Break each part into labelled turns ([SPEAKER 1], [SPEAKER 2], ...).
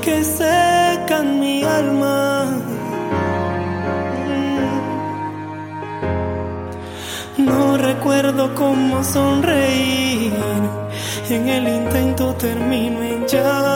[SPEAKER 1] que secan mi alma. No recuerdo cómo sonreír. En el intento termino en llanto.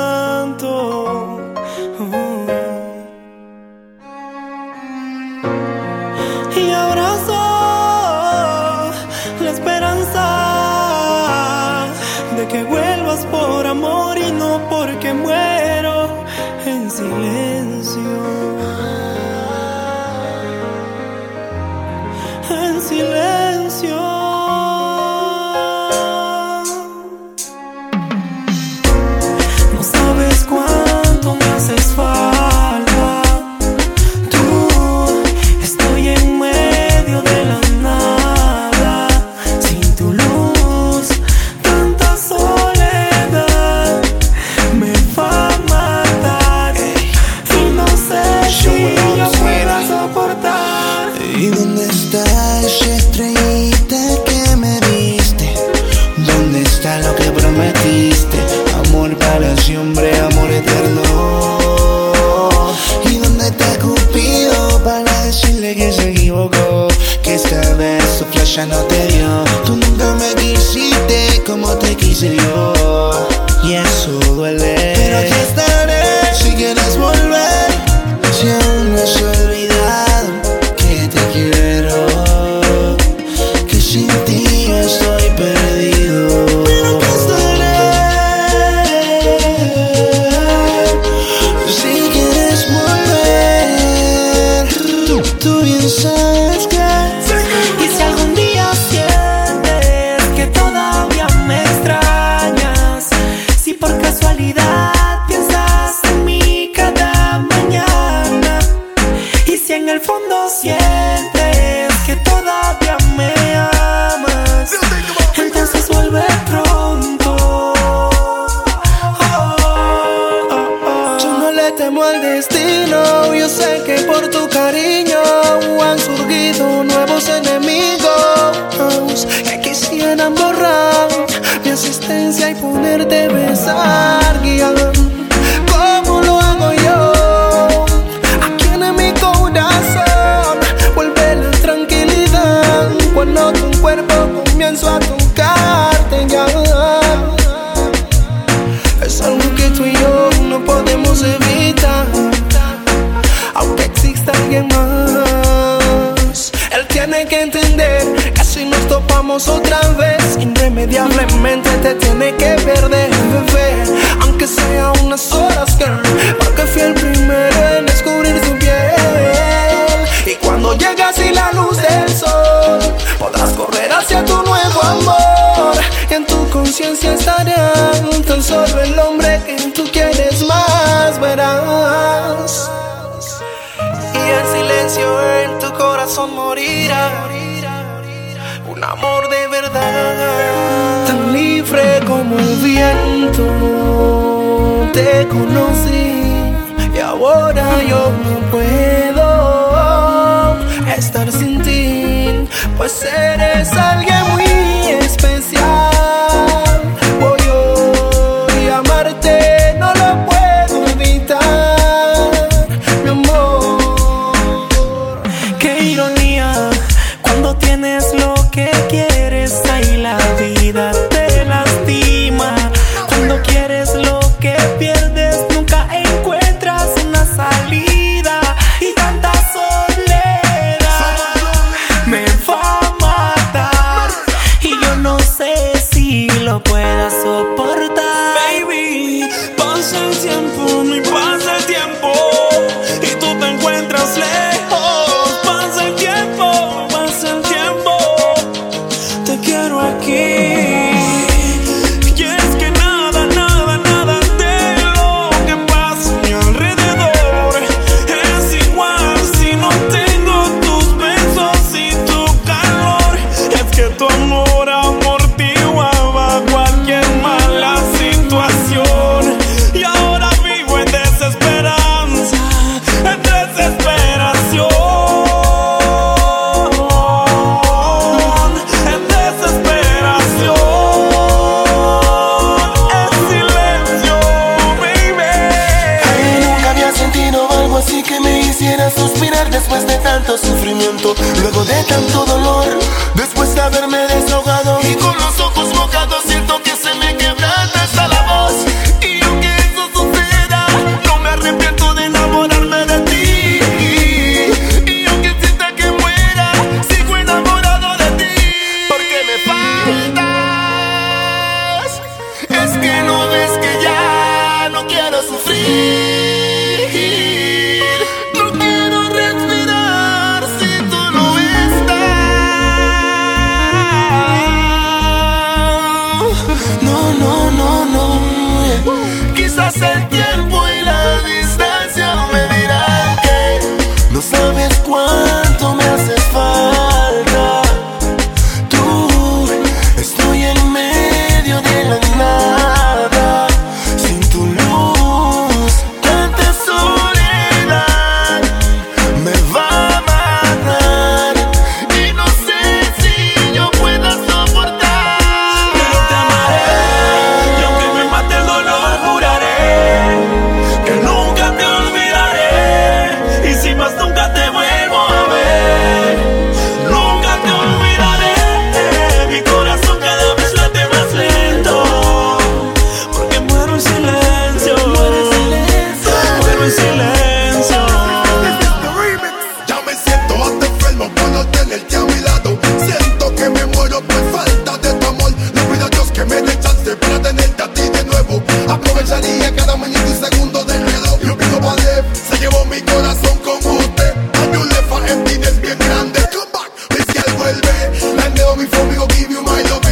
[SPEAKER 1] Casualidad piensas en mí cada mañana, y si en el fondo sientes que todavía me amas, entonces vuelve pronto. Oh, oh, oh.
[SPEAKER 2] Yo no le temo al destino, yo sé que por tu cariño han surgido nuevos enemigos que quisieran borrar mi existencia y ponerte a besar, guía. ¿Cómo lo hago yo? Aquí en mi corazón vuelve la tranquilidad cuando tu cuerpo comienza a tocarte ya. Es algo que tú y yo no podemos evitar. Aunque exista alguien más, él tiene que entender que si nos topamos otra vez, irremediablemente te tiene que perder, bebé. Aunque sea unas horas, girl, porque fui el primero en descubrir tu piel. Y cuando llegas y la luz del sol, podrás correr hacia tu nuevo amor. Y en tu conciencia estará tan solo el hombre que tú quieres más, verás. Y el silencio en tu corazón morirá. Amor de verdad, tan libre como el viento. Te conocí y ahora yo no puedo estar sin ti, pues eres alguien
[SPEAKER 1] vida te lastima. Cuando quieres lo que pierdes, nunca encuentras una salida. Y tanta soledad me va a matar. Y yo no sé si lo pueda soportar.
[SPEAKER 3] Baby, pasa el tiempo, no pasa el tiempo y tú te encuentras lejos. Pasa el tiempo, pasa el tiempo, te quiero aquí.
[SPEAKER 4] Desahogado estás. No, no, baby. Like me, for me, I'll give you my love.